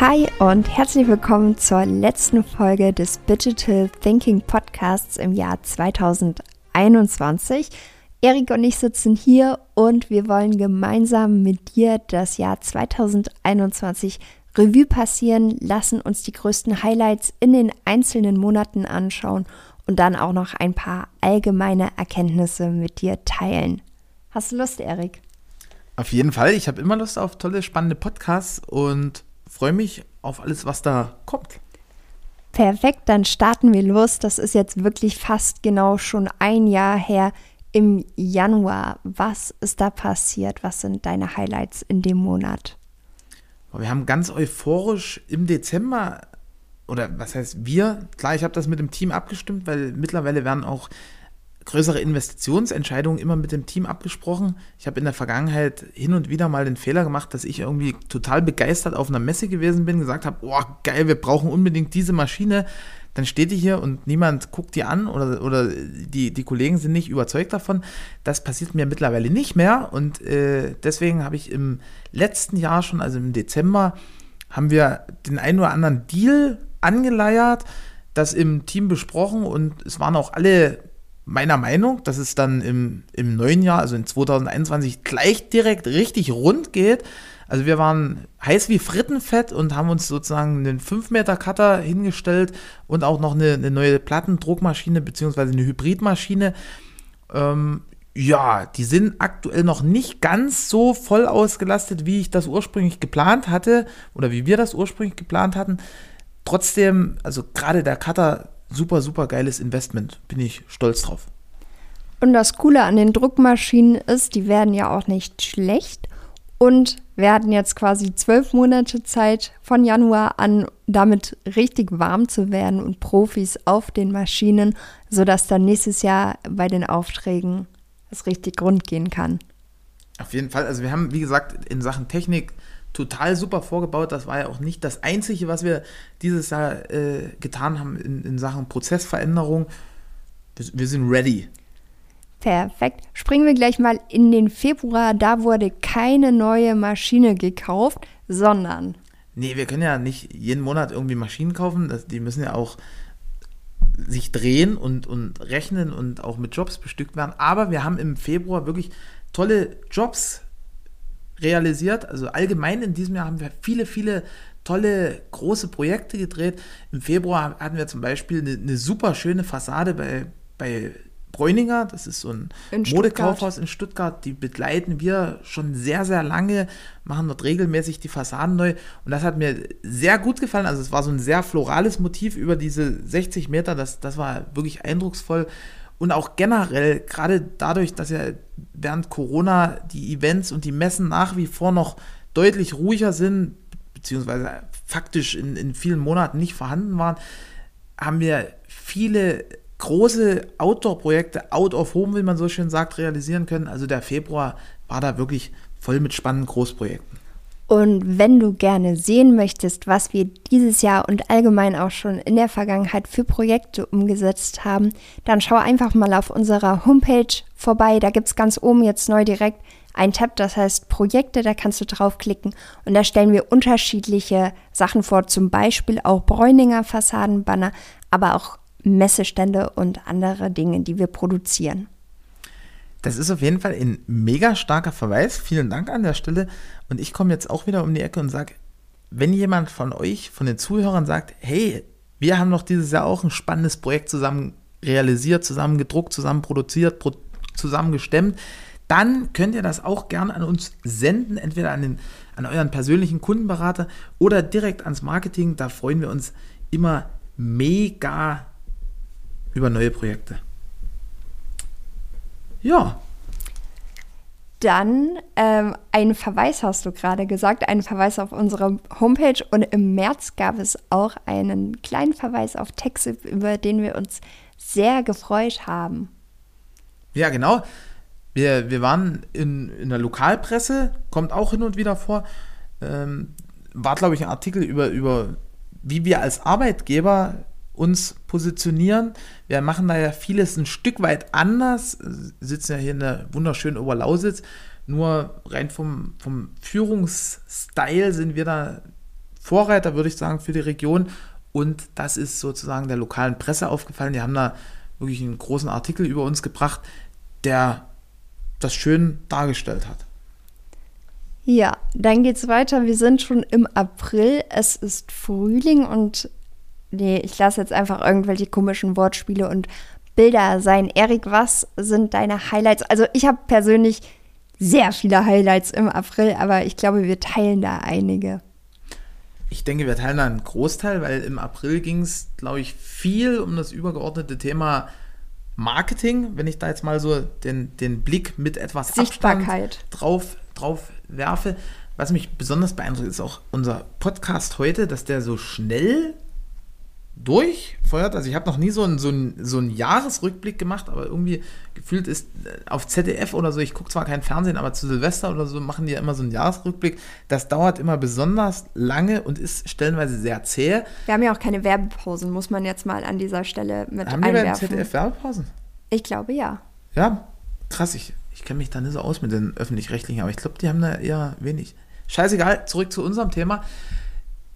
Hi und herzlich willkommen zur letzten Folge des Digital Thinking Podcasts im Jahr 2021. Erik und ich sitzen hier und wir wollen gemeinsam mit dir das Jahr 2021 Revue passieren, lassen uns die größten Highlights in den einzelnen Monaten anschauen und dann auch noch ein paar allgemeine Erkenntnisse mit dir teilen. Hast du Lust, Erik? Auf jeden Fall. Ich habe immer Lust auf tolle, spannende Podcasts und freue mich auf alles, was da kommt. Perfekt, dann starten wir los. Das ist jetzt wirklich fast genau schon ein Jahr her im Januar. Was ist da passiert? Was sind deine Highlights in dem Monat? Wir haben ganz euphorisch im Dezember, oder was heißt wir? Klar, ich habe das mit dem Team abgestimmt, weil mittlerweile werden auch größere Investitionsentscheidungen immer mit dem Team abgesprochen. Ich habe in der Vergangenheit hin und wieder mal den Fehler gemacht, dass ich irgendwie total begeistert auf einer Messe gewesen bin, gesagt habe, oh geil, wir brauchen unbedingt diese Maschine. Dann steht die hier und niemand guckt die an oder, oder die, die Kollegen sind nicht überzeugt davon. Das passiert mir mittlerweile nicht mehr und äh, deswegen habe ich im letzten Jahr schon, also im Dezember, haben wir den einen oder anderen Deal angeleiert, das im Team besprochen und es waren auch alle meiner Meinung, dass es dann im, im neuen Jahr, also in 2021, gleich direkt richtig rund geht. Also wir waren heiß wie Frittenfett und haben uns sozusagen einen 5 Meter Cutter hingestellt und auch noch eine, eine neue Plattendruckmaschine beziehungsweise eine Hybridmaschine. Ähm, ja, die sind aktuell noch nicht ganz so voll ausgelastet, wie ich das ursprünglich geplant hatte oder wie wir das ursprünglich geplant hatten. Trotzdem, also gerade der Cutter super, super geiles Investment. Bin ich stolz drauf. Und das Coole an den Druckmaschinen ist, die werden ja auch nicht schlecht. Und wir hatten jetzt quasi zwölf Monate Zeit von Januar an, damit richtig warm zu werden und Profis auf den Maschinen, sodass dann nächstes Jahr bei den Aufträgen es richtig rund gehen kann. Auf jeden Fall. Also wir haben, wie gesagt, in Sachen Technik total super vorgebaut. Das war ja auch nicht das Einzige, was wir dieses Jahr äh, getan haben in, in Sachen Prozessveränderung. Wir, wir sind ready. Perfekt. Springen wir gleich mal in den Februar. Da wurde keine neue Maschine gekauft, sondern. Nee, wir können ja nicht jeden Monat irgendwie Maschinen kaufen. Das, die müssen ja auch sich drehen und, und rechnen und auch mit Jobs bestückt werden. Aber wir haben im Februar wirklich tolle Jobs realisiert. Also allgemein in diesem Jahr haben wir viele, viele tolle große Projekte gedreht. Im Februar hatten wir zum Beispiel eine, eine super schöne Fassade bei, bei Bräuninger, das ist so ein Modekaufhaus in Stuttgart, die begleiten wir schon sehr, sehr lange, machen dort regelmäßig die Fassaden neu und das hat mir sehr gut gefallen. Also es war so ein sehr florales Motiv über diese 60 Meter, das, das war wirklich eindrucksvoll und auch generell, gerade dadurch, dass ja während Corona die Events und die Messen nach wie vor noch deutlich ruhiger sind, beziehungsweise faktisch in, in vielen Monaten nicht vorhanden waren, haben wir viele große Outdoor-Projekte, out of home, wie man so schön sagt, realisieren können. Also der Februar war da wirklich voll mit spannenden Großprojekten. Und wenn du gerne sehen möchtest, was wir dieses Jahr und allgemein auch schon in der Vergangenheit für Projekte umgesetzt haben, dann schau einfach mal auf unserer Homepage vorbei. Da gibt es ganz oben jetzt neu direkt ein Tab, das heißt Projekte, da kannst du draufklicken und da stellen wir unterschiedliche Sachen vor, zum Beispiel auch Bräuninger Fassadenbanner, aber auch Messestände und andere Dinge, die wir produzieren. Das ist auf jeden Fall ein mega starker Verweis. Vielen Dank an der Stelle. Und ich komme jetzt auch wieder um die Ecke und sage, wenn jemand von euch, von den Zuhörern sagt, hey, wir haben doch dieses Jahr auch ein spannendes Projekt zusammen realisiert, zusammen gedruckt, zusammen produziert, pro zusammen gestemmt, dann könnt ihr das auch gerne an uns senden, entweder an, den, an euren persönlichen Kundenberater oder direkt ans Marketing. Da freuen wir uns immer mega über neue Projekte. Ja. Dann ähm, einen Verweis hast du gerade gesagt, einen Verweis auf unsere Homepage und im März gab es auch einen kleinen Verweis auf Texip, über den wir uns sehr gefreut haben. Ja, genau. Wir, wir waren in, in der Lokalpresse, kommt auch hin und wieder vor. Ähm, war, glaube ich, ein Artikel über, über, wie wir als Arbeitgeber uns positionieren. Wir machen da ja vieles ein Stück weit anders, sitzen ja hier in der wunderschönen Oberlausitz, nur rein vom, vom Führungsstil sind wir da Vorreiter, würde ich sagen, für die Region. Und das ist sozusagen der lokalen Presse aufgefallen. Die haben da wirklich einen großen Artikel über uns gebracht, der das schön dargestellt hat. Ja, dann geht's weiter. Wir sind schon im April. Es ist Frühling und nee, ich lasse jetzt einfach irgendwelche komischen Wortspiele und Bilder sein. Erik, was sind deine Highlights? Also ich habe persönlich sehr viele Highlights im April, aber ich glaube, wir teilen da einige. Ich denke, wir teilen da einen Großteil, weil im April ging es, glaube ich, viel um das übergeordnete Thema Marketing, wenn ich da jetzt mal so den, den Blick mit etwas Sichtbarkeit drauf, drauf werfe. Was mich besonders beeindruckt, ist auch unser Podcast heute, dass der so schnell durchfeuert. Also ich habe noch nie so einen, so, einen, so einen Jahresrückblick gemacht, aber irgendwie gefühlt ist äh, auf ZDF oder so, ich gucke zwar kein Fernsehen, aber zu Silvester oder so machen die ja immer so einen Jahresrückblick. Das dauert immer besonders lange und ist stellenweise sehr zäh. Wir haben ja auch keine Werbepausen, muss man jetzt mal an dieser Stelle mit haben einwerfen. Haben wir beim ZDF Werbepausen? Ich glaube ja. Ja, krass. Ich, ich kenne mich da nicht so aus mit den Öffentlich-Rechtlichen, aber ich glaube, die haben da eher wenig. Scheißegal, zurück zu unserem Thema.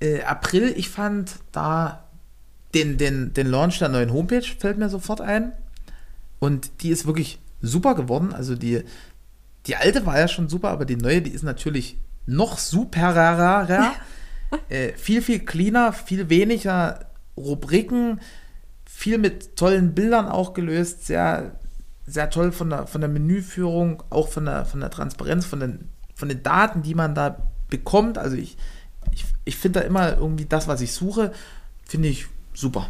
Äh, April, ich fand da den, den, den Launch der neuen Homepage, fällt mir sofort ein. Und die ist wirklich super geworden. Also die, die alte war ja schon super, aber die neue, die ist natürlich noch superer. äh, viel, viel cleaner, viel weniger Rubriken, viel mit tollen Bildern auch gelöst, sehr, sehr toll von der, von der Menüführung, auch von der, von der Transparenz, von den, von den Daten, die man da bekommt. Also ich, ich, ich finde da immer irgendwie das, was ich suche, finde ich super.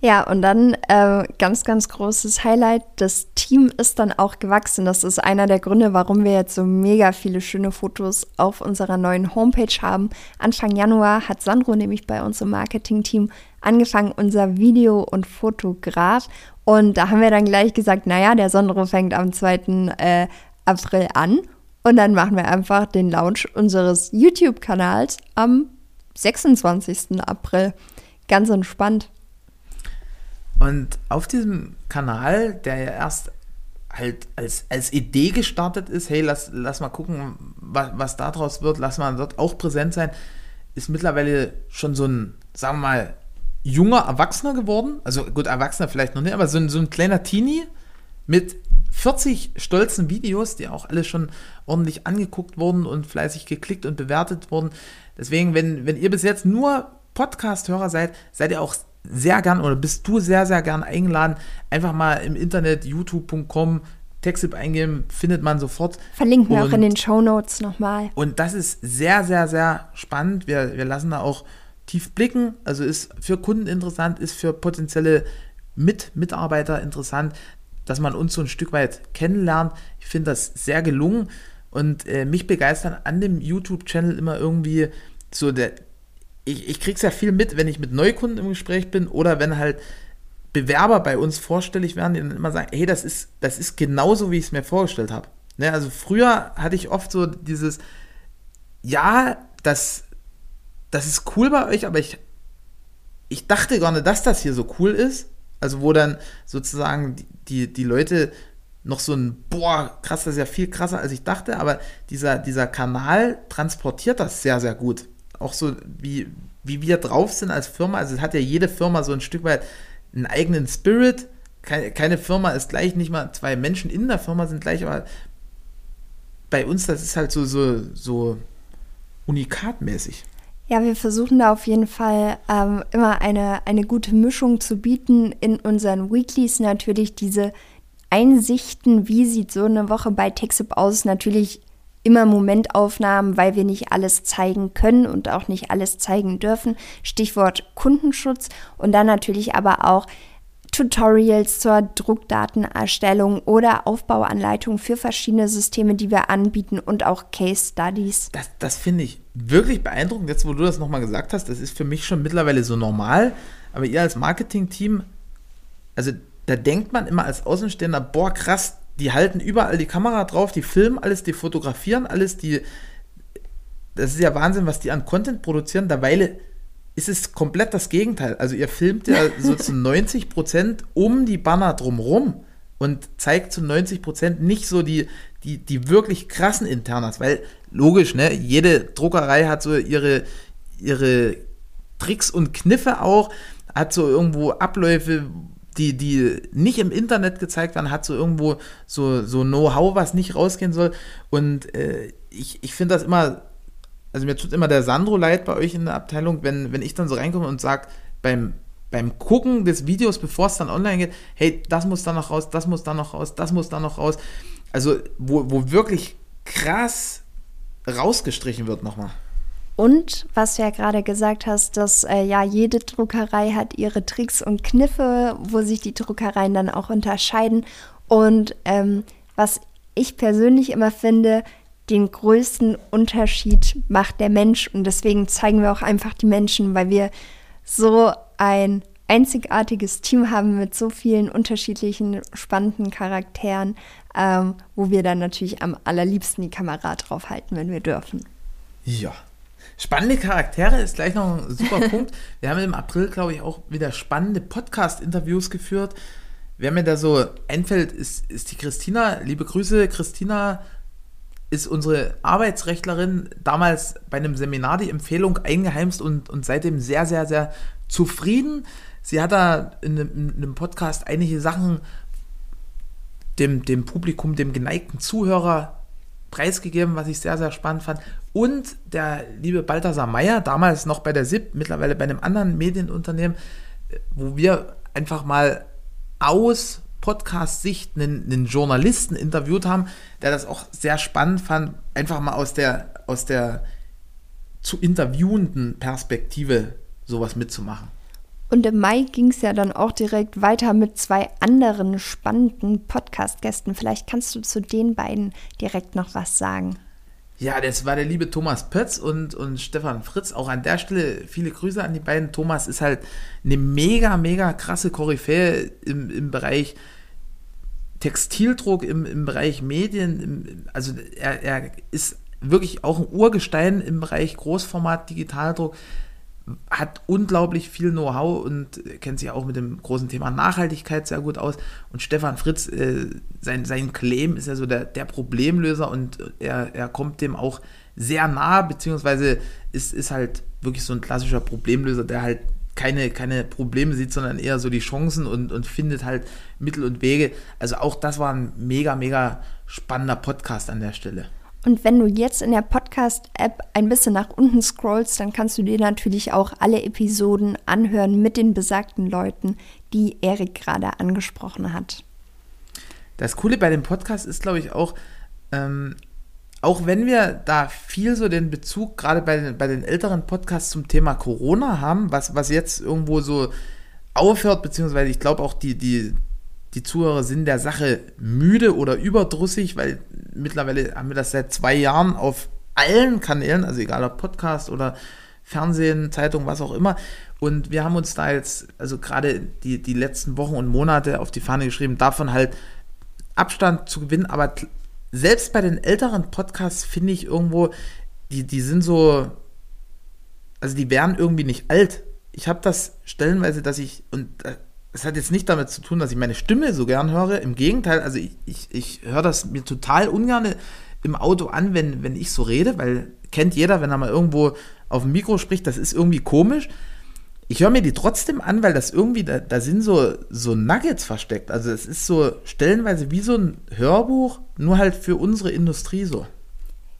Ja, und dann äh, ganz, ganz großes Highlight, das Team ist dann auch gewachsen. Das ist einer der Gründe, warum wir jetzt so mega viele schöne Fotos auf unserer neuen Homepage haben. Anfang Januar hat Sandro nämlich bei uns im Marketing-Team angefangen, unser Video- und Fotograf. Und da haben wir dann gleich gesagt, naja, der Sandro fängt am 2. Äh, April an. Und dann machen wir einfach den Launch unseres YouTube-Kanals am 26. April ganz entspannt. Und auf diesem Kanal, der ja erst halt als, als Idee gestartet ist, hey, lass, lass mal gucken, was, was daraus wird, lass mal dort auch präsent sein, ist mittlerweile schon so ein, sagen wir mal, junger Erwachsener geworden. Also gut, Erwachsener vielleicht noch nicht, aber so ein, so ein kleiner Teenie mit 40 stolzen Videos, die auch alle schon ordentlich angeguckt wurden und fleißig geklickt und bewertet wurden. Deswegen, wenn, wenn ihr bis jetzt nur Podcast-Hörer seid, seid ihr auch sehr gern oder bist du sehr, sehr gern eingeladen, einfach mal im Internet youtube.com Textip eingeben, findet man sofort. Verlinken wir auch in den Show Notes nochmal. Und das ist sehr, sehr, sehr spannend. Wir, wir lassen da auch tief blicken. Also ist für Kunden interessant, ist für potenzielle Mit Mitarbeiter interessant, dass man uns so ein Stück weit kennenlernt. Ich finde das sehr gelungen und äh, mich begeistern an dem YouTube-Channel immer irgendwie so der, ich, ich krieg's ja viel mit, wenn ich mit Neukunden im Gespräch bin oder wenn halt Bewerber bei uns vorstellig werden, die dann immer sagen, hey, das ist, das ist genauso, wie ich es mir vorgestellt habe. Ne, also früher hatte ich oft so dieses, ja, das, das ist cool bei euch, aber ich, ich dachte gar nicht, dass das hier so cool ist. Also wo dann sozusagen die, die, Leute noch so ein, boah, krass, das ist ja viel krasser, als ich dachte, aber dieser, dieser Kanal transportiert das sehr, sehr gut auch so, wie, wie wir drauf sind als Firma. Also es hat ja jede Firma so ein Stück weit einen eigenen Spirit. Keine, keine Firma ist gleich, nicht mal zwei Menschen in der Firma sind gleich, aber bei uns, das ist halt so, so, so unikatmäßig. Ja, wir versuchen da auf jeden Fall ähm, immer eine, eine gute Mischung zu bieten. In unseren Weeklies natürlich diese Einsichten, wie sieht so eine Woche bei TechSoup aus, natürlich immer Momentaufnahmen, weil wir nicht alles zeigen können und auch nicht alles zeigen dürfen. Stichwort Kundenschutz und dann natürlich aber auch Tutorials zur Druckdatenerstellung oder Aufbauanleitungen für verschiedene Systeme, die wir anbieten und auch Case Studies. Das, das finde ich wirklich beeindruckend. Jetzt, wo du das nochmal gesagt hast, das ist für mich schon mittlerweile so normal. Aber ihr als Marketing-Team, also da denkt man immer als Außenstehender, boah, krass, die halten überall die Kamera drauf, die filmen alles, die fotografieren alles, die. Das ist ja Wahnsinn, was die an Content produzieren. Dabei ist es komplett das Gegenteil. Also ihr filmt ja so zu 90 Prozent um die Banner drumrum und zeigt zu 90 Prozent nicht so die, die, die wirklich krassen Internas, weil logisch, ne, jede Druckerei hat so ihre, ihre Tricks und Kniffe auch, hat so irgendwo Abläufe, die, die nicht im Internet gezeigt werden, hat so irgendwo so, so Know-how, was nicht rausgehen soll. Und äh, ich, ich finde das immer, also mir tut immer der Sandro leid bei euch in der Abteilung, wenn, wenn ich dann so reinkomme und sage, beim, beim Gucken des Videos, bevor es dann online geht, hey, das muss da noch raus, das muss da noch raus, das muss da noch raus. Also, wo, wo wirklich krass rausgestrichen wird nochmal. Und was du ja gerade gesagt hast, dass äh, ja jede Druckerei hat ihre Tricks und Kniffe, wo sich die Druckereien dann auch unterscheiden. Und ähm, was ich persönlich immer finde, den größten Unterschied macht der Mensch. Und deswegen zeigen wir auch einfach die Menschen, weil wir so ein einzigartiges Team haben mit so vielen unterschiedlichen spannenden Charakteren, ähm, wo wir dann natürlich am allerliebsten die Kamera draufhalten, wenn wir dürfen. Ja. Spannende Charaktere ist gleich noch ein super Punkt. Wir haben im April, glaube ich, auch wieder spannende Podcast-Interviews geführt. Wer mir da so einfällt, ist, ist die Christina. Liebe Grüße, Christina ist unsere Arbeitsrechtlerin damals bei einem Seminar die Empfehlung eingeheimst und, und seitdem sehr, sehr, sehr zufrieden. Sie hat da in einem, in einem Podcast einige Sachen dem, dem Publikum, dem geneigten Zuhörer preisgegeben, was ich sehr, sehr spannend fand. Und der liebe Balthasar Meyer, damals noch bei der SIP, mittlerweile bei einem anderen Medienunternehmen, wo wir einfach mal aus Podcast-Sicht einen, einen, Journalisten interviewt haben, der das auch sehr spannend fand, einfach mal aus der, aus der zu interviewenden Perspektive sowas mitzumachen. Und im Mai ging es ja dann auch direkt weiter mit zwei anderen spannenden Podcast-Gästen. Vielleicht kannst du zu den beiden direkt noch was sagen. Ja, das war der liebe Thomas Pötz und, und Stefan Fritz. Auch an der Stelle viele Grüße an die beiden. Thomas ist halt eine mega, mega krasse Koryphäe im, im Bereich Textildruck, im, im Bereich Medien. Im, also er, er ist wirklich auch ein Urgestein im Bereich Großformat Digitaldruck hat unglaublich viel Know-how und kennt sich auch mit dem großen Thema Nachhaltigkeit sehr gut aus. Und Stefan Fritz, äh, sein, sein Claim ist ja so der, der Problemlöser und er, er kommt dem auch sehr nah, beziehungsweise ist, ist halt wirklich so ein klassischer Problemlöser, der halt keine, keine Probleme sieht, sondern eher so die Chancen und, und findet halt Mittel und Wege. Also auch das war ein mega, mega spannender Podcast an der Stelle. Und wenn du jetzt in der Podcast-App ein bisschen nach unten scrollst, dann kannst du dir natürlich auch alle Episoden anhören mit den besagten Leuten, die Erik gerade angesprochen hat. Das Coole bei dem Podcast ist, glaube ich, auch, ähm, auch wenn wir da viel so den Bezug gerade bei den, bei den älteren Podcasts zum Thema Corona haben, was, was jetzt irgendwo so aufhört, beziehungsweise ich glaube auch die, die, die Zuhörer sind der Sache müde oder überdrüssig, weil mittlerweile haben wir das seit zwei Jahren auf allen Kanälen, also egal ob Podcast oder Fernsehen, Zeitung, was auch immer. Und wir haben uns da jetzt, also gerade die, die letzten Wochen und Monate auf die Fahne geschrieben, davon halt Abstand zu gewinnen. Aber selbst bei den älteren Podcasts finde ich irgendwo, die, die sind so, also die werden irgendwie nicht alt. Ich habe das stellenweise, dass ich, und es hat jetzt nicht damit zu tun, dass ich meine Stimme so gern höre. Im Gegenteil, also ich, ich, ich höre das mir total ungern im Auto an, wenn, wenn ich so rede, weil kennt jeder, wenn er mal irgendwo auf dem Mikro spricht, das ist irgendwie komisch. Ich höre mir die trotzdem an, weil das irgendwie, da, da sind so, so Nuggets versteckt. Also es ist so stellenweise wie so ein Hörbuch, nur halt für unsere Industrie so.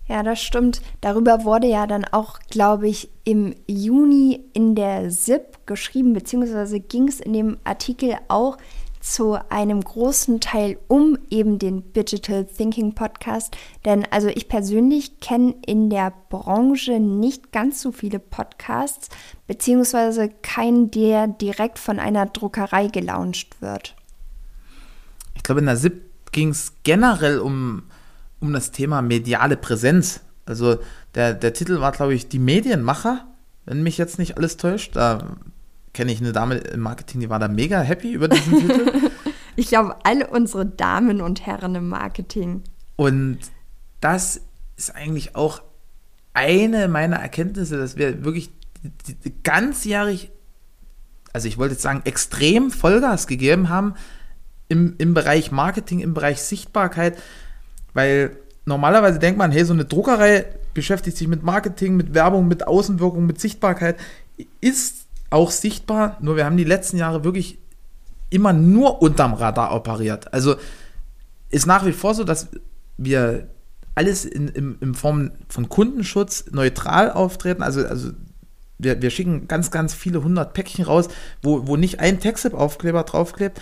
Ja, das stimmt. Darüber wurde ja dann auch, glaube ich, im Juni in der SIP geschrieben, beziehungsweise ging es in dem Artikel auch zu einem großen Teil um eben den Digital Thinking Podcast. Denn also ich persönlich kenne in der Branche nicht ganz so viele Podcasts, beziehungsweise keinen, der direkt von einer Druckerei gelauncht wird. Ich glaube, in der SIP ging es generell um um das Thema mediale Präsenz. Also der, der Titel war, glaube ich, Die Medienmacher, wenn mich jetzt nicht alles täuscht. Da kenne ich eine Dame im Marketing, die war da mega happy über diesen Titel. Ich glaube, alle unsere Damen und Herren im Marketing. Und das ist eigentlich auch eine meiner Erkenntnisse, dass wir wirklich ganzjährig, also ich wollte jetzt sagen, extrem Vollgas gegeben haben im, im Bereich Marketing, im Bereich Sichtbarkeit. Weil normalerweise denkt man, hey, so eine Druckerei beschäftigt sich mit Marketing, mit Werbung, mit Außenwirkung, mit Sichtbarkeit, ist auch sichtbar, nur wir haben die letzten Jahre wirklich immer nur unterm Radar operiert. Also ist nach wie vor so, dass wir alles in, in, in Form von Kundenschutz neutral auftreten. Also, also wir, wir schicken ganz, ganz viele hundert Päckchen raus, wo, wo nicht ein Textip-Aufkleber draufklebt,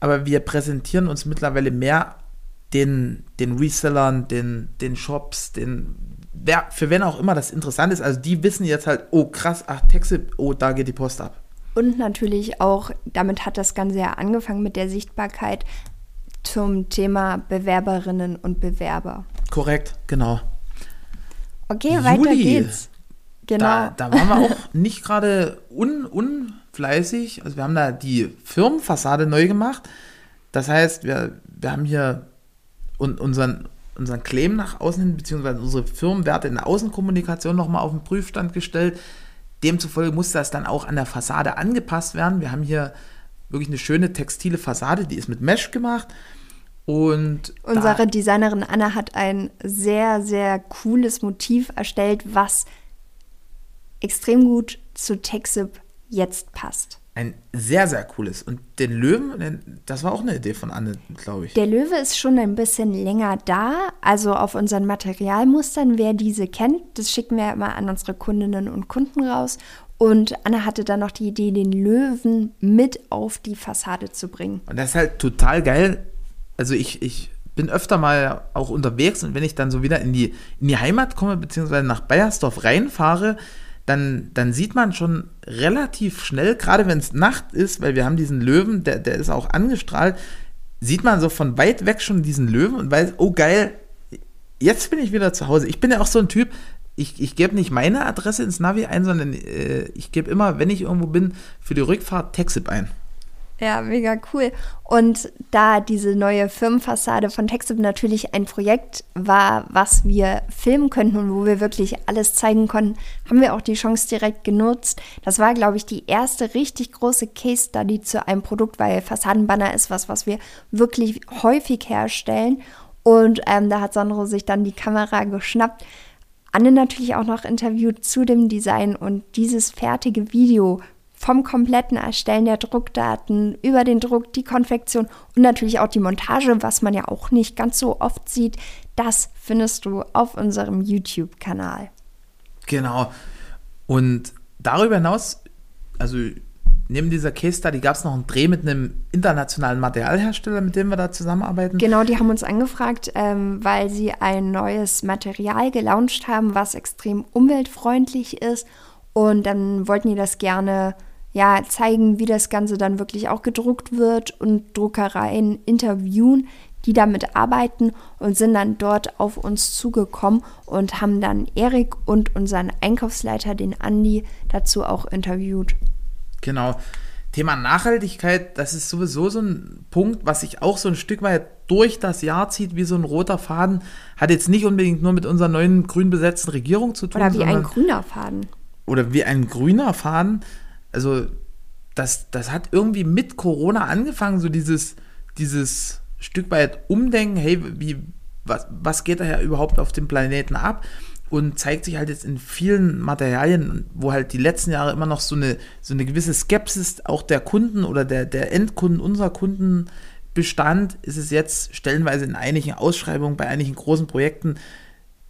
aber wir präsentieren uns mittlerweile mehr den, den Resellern, den, den Shops, den, wer, für wen auch immer das interessant ist. Also die wissen jetzt halt, oh krass, ach, Textip, oh, da geht die Post ab. Und natürlich auch, damit hat das Ganze ja angefangen mit der Sichtbarkeit zum Thema Bewerberinnen und Bewerber. Korrekt, genau. Okay, Juli, weiter geht's. Genau. Da, da waren wir auch nicht gerade un, unfleißig. Also wir haben da die Firmenfassade neu gemacht. Das heißt, wir, wir haben hier unseren, unseren Claim nach außen hin, beziehungsweise unsere Firmenwerte in der Außenkommunikation nochmal auf den Prüfstand gestellt. Demzufolge muss das dann auch an der Fassade angepasst werden. Wir haben hier wirklich eine schöne textile Fassade, die ist mit Mesh gemacht. Und unsere Designerin Anna hat ein sehr, sehr cooles Motiv erstellt, was extrem gut zu Texip jetzt passt. Ein sehr, sehr cooles. Und den Löwen, das war auch eine Idee von Anne, glaube ich. Der Löwe ist schon ein bisschen länger da. Also auf unseren Materialmustern, wer diese kennt, das schicken wir immer an unsere Kundinnen und Kunden raus. Und Anna hatte dann noch die Idee, den Löwen mit auf die Fassade zu bringen. Und das ist halt total geil. Also ich, ich bin öfter mal auch unterwegs und wenn ich dann so wieder in die, in die Heimat komme, beziehungsweise nach Bayersdorf reinfahre, dann, dann sieht man schon relativ schnell, gerade wenn es Nacht ist, weil wir haben diesen Löwen, der, der ist auch angestrahlt, sieht man so von weit weg schon diesen Löwen und weiß, oh geil, jetzt bin ich wieder zu Hause. Ich bin ja auch so ein Typ, ich, ich gebe nicht meine Adresse ins Navi ein, sondern äh, ich gebe immer, wenn ich irgendwo bin, für die Rückfahrt Texip ein. Ja, mega cool. Und da diese neue Firmenfassade von Textip natürlich ein Projekt war, was wir filmen könnten und wo wir wirklich alles zeigen konnten, haben wir auch die Chance direkt genutzt. Das war, glaube ich, die erste richtig große Case Study zu einem Produkt, weil Fassadenbanner ist was, was wir wirklich häufig herstellen. Und ähm, da hat Sandro sich dann die Kamera geschnappt. Anne natürlich auch noch interviewt zu dem Design und dieses fertige Video vom kompletten Erstellen der Druckdaten über den Druck, die Konfektion und natürlich auch die Montage, was man ja auch nicht ganz so oft sieht, das findest du auf unserem YouTube-Kanal. Genau. Und darüber hinaus, also neben dieser Case Study gab es noch einen Dreh mit einem internationalen Materialhersteller, mit dem wir da zusammenarbeiten. Genau, die haben uns angefragt, ähm, weil sie ein neues Material gelauncht haben, was extrem umweltfreundlich ist. Und dann wollten die das gerne ja, zeigen, wie das Ganze dann wirklich auch gedruckt wird und Druckereien interviewen, die damit arbeiten und sind dann dort auf uns zugekommen und haben dann Erik und unseren Einkaufsleiter, den Andi, dazu auch interviewt. Genau. Thema Nachhaltigkeit, das ist sowieso so ein Punkt, was sich auch so ein Stück weit durch das Jahr zieht, wie so ein roter Faden. Hat jetzt nicht unbedingt nur mit unserer neuen grün besetzten Regierung zu tun. Oder wie ein grüner Faden. Oder wie ein grüner Faden, also das, das hat irgendwie mit Corona angefangen, so dieses, dieses Stück weit Umdenken, hey, wie, was, was geht da ja überhaupt auf dem Planeten ab? Und zeigt sich halt jetzt in vielen Materialien, wo halt die letzten Jahre immer noch so eine, so eine gewisse Skepsis auch der Kunden oder der, der Endkunden unserer Kunden bestand, ist es jetzt stellenweise in einigen Ausschreibungen, bei einigen großen Projekten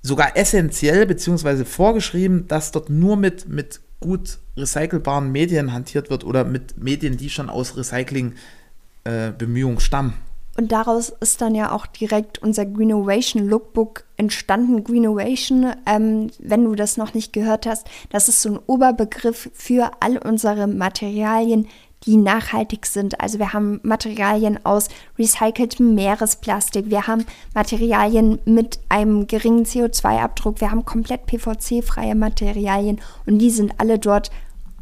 sogar essentiell bzw. vorgeschrieben, dass dort nur mit, mit gut recycelbaren Medien hantiert wird oder mit Medien, die schon aus Recycling-Bemühungen äh, stammen. Und daraus ist dann ja auch direkt unser Greenovation Lookbook entstanden. Greenovation, ähm, wenn du das noch nicht gehört hast, das ist so ein Oberbegriff für all unsere Materialien, die nachhaltig sind. Also wir haben Materialien aus recyceltem Meeresplastik, wir haben Materialien mit einem geringen CO2-Abdruck, wir haben komplett PVC-freie Materialien und die sind alle dort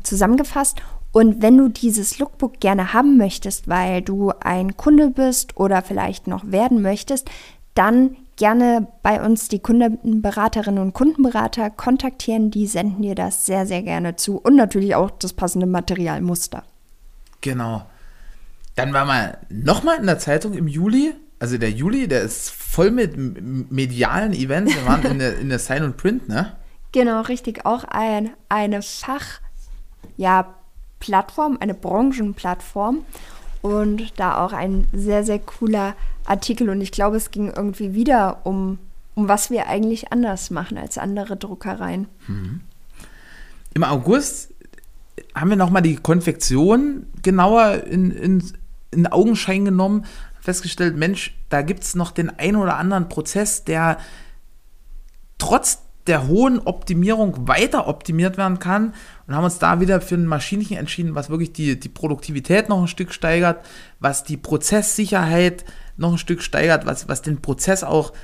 zusammengefasst. Und wenn du dieses Lookbook gerne haben möchtest, weil du ein Kunde bist oder vielleicht noch werden möchtest, dann gerne bei uns die Kundenberaterinnen und Kundenberater kontaktieren. Die senden dir das sehr, sehr gerne zu und natürlich auch das passende Materialmuster. Genau. Dann war mal nochmal in der Zeitung im Juli, Also der Juli, der ist voll mit medialen Events. Wir waren in der, in der Sign und Print, ne? Genau, richtig. Auch ein, eine Fach, ja, Plattform, eine Branchenplattform. Und da auch ein sehr, sehr cooler Artikel. Und ich glaube, es ging irgendwie wieder um, um was wir eigentlich anders machen als andere Druckereien. Mhm. Im August haben wir nochmal die Konfektion genauer in, in, in Augenschein genommen, festgestellt, Mensch, da gibt es noch den einen oder anderen Prozess, der trotz der hohen Optimierung weiter optimiert werden kann und haben uns da wieder für ein Maschinchen entschieden, was wirklich die, die Produktivität noch ein Stück steigert, was die Prozesssicherheit noch ein Stück steigert, was, was den Prozess auch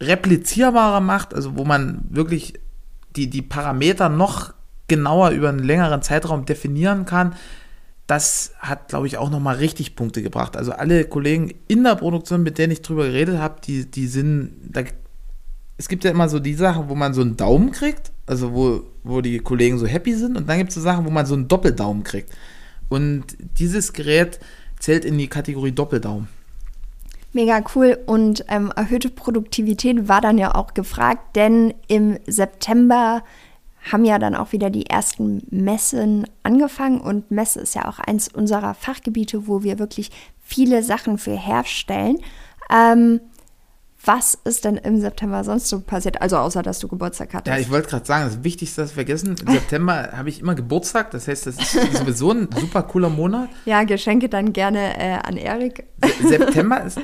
replizierbarer macht, also wo man wirklich die, die Parameter noch genauer über einen längeren Zeitraum definieren kann, das hat, glaube ich, auch nochmal richtig Punkte gebracht. Also alle Kollegen in der Produktion, mit denen ich drüber geredet habe, die, die sind, da, es gibt ja immer so die Sachen, wo man so einen Daumen kriegt, also wo, wo die Kollegen so happy sind, und dann gibt es so Sachen, wo man so einen Doppeldaumen kriegt. Und dieses Gerät zählt in die Kategorie Doppeldaumen. Mega cool und ähm, erhöhte Produktivität war dann ja auch gefragt, denn im September haben ja dann auch wieder die ersten Messen angefangen und Messe ist ja auch eins unserer Fachgebiete, wo wir wirklich viele Sachen für herstellen. Ähm, was ist denn im September sonst so passiert? Also außer, dass du Geburtstag hattest. Ja, ich wollte gerade sagen, das Wichtigste, das vergessen. Im September habe ich immer Geburtstag. Das heißt, das ist sowieso ein super cooler Monat. Ja, Geschenke dann gerne äh, an Erik. September ist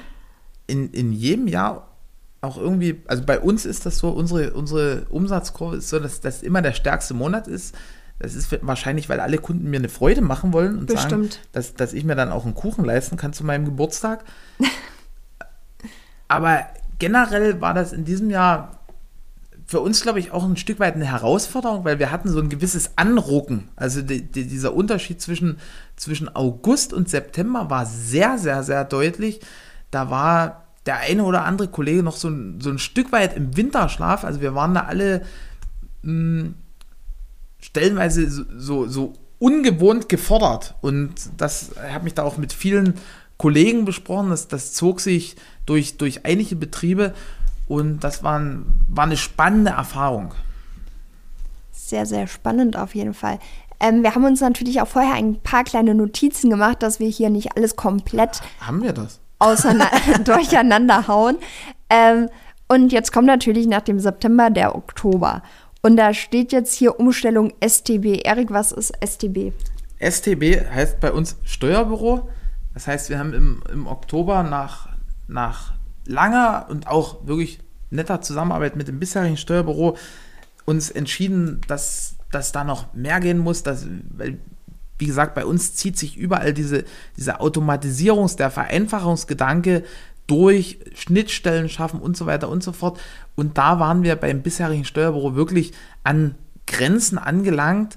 in, in jedem Jahr auch irgendwie, also bei uns ist das so, unsere, unsere Umsatzkurve ist so, dass das immer der stärkste Monat ist. Das ist wahrscheinlich, weil alle Kunden mir eine Freude machen wollen und Bestimmt. sagen, dass, dass ich mir dann auch einen Kuchen leisten kann zu meinem Geburtstag. Aber generell war das in diesem Jahr für uns, glaube ich, auch ein Stück weit eine Herausforderung, weil wir hatten so ein gewisses Anrucken. Also die, die, dieser Unterschied zwischen, zwischen August und September war sehr, sehr, sehr deutlich. Da war der eine oder andere Kollege noch so ein, so ein Stück weit im Winterschlaf. Also wir waren da alle mh, hm, stellenweise so, so, so, ungewohnt gefordert. Und das habe mich da auch mit vielen Kollegen besprochen. Das, das zog sich durch, durch einige Betriebe und das war, ein, war eine spannende Erfahrung. Sehr, sehr spannend auf jeden Fall. Ähm, wir haben uns natürlich auch vorher ein paar kleine Notizen gemacht, dass wir hier nicht alles komplett. Haben wir das? durcheinander hauen. Ähm, und jetzt kommt natürlich nach dem September der Oktober. Und da steht jetzt hier Umstellung STB. Erik, was ist STB? STB heißt bei uns Steuerbüro. Das heißt, wir haben im, im Oktober nach, nach langer und auch wirklich netter Zusammenarbeit mit dem bisherigen Steuerbüro uns entschieden, dass, dass da noch mehr gehen muss, dass, weil wie gesagt, bei uns zieht sich überall diese, dieser Automatisierungs-, der Vereinfachungsgedanke durch Schnittstellen schaffen und so weiter und so fort. Und da waren wir beim bisherigen Steuerbüro wirklich an Grenzen angelangt.